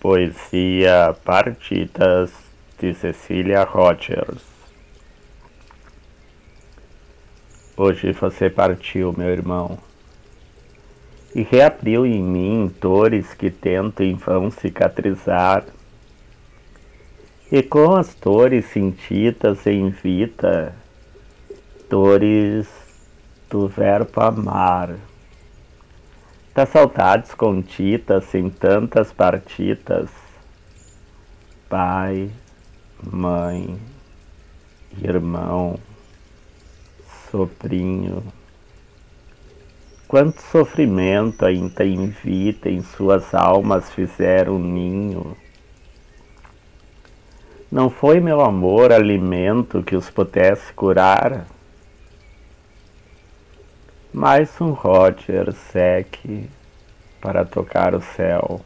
Poesia Partitas de Cecília Rogers Hoje você partiu, meu irmão, e reabriu em mim dores que tento em vão cicatrizar. E com as dores sentidas em vida, dores do verbo amar das saudades contidas em tantas partidas, pai, mãe, irmão, sobrinho. Quanto sofrimento ainda em vida em suas almas fizeram ninho. Não foi meu amor alimento que os pudesse curar? Mais um Roger seque para tocar o céu.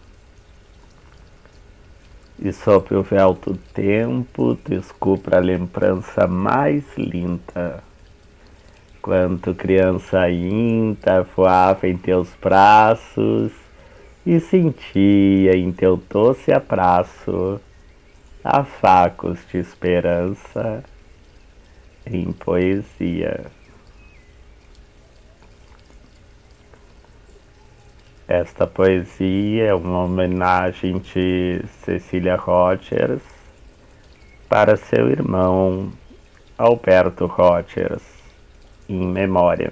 E sobre o véu do tempo descubra a lembrança mais linda. Quanto criança ainda voava em teus braços e sentia em teu doce abraço afagos de esperança em poesia. Esta poesia é uma homenagem de Cecília Rogers para seu irmão Alberto Rogers, em memória.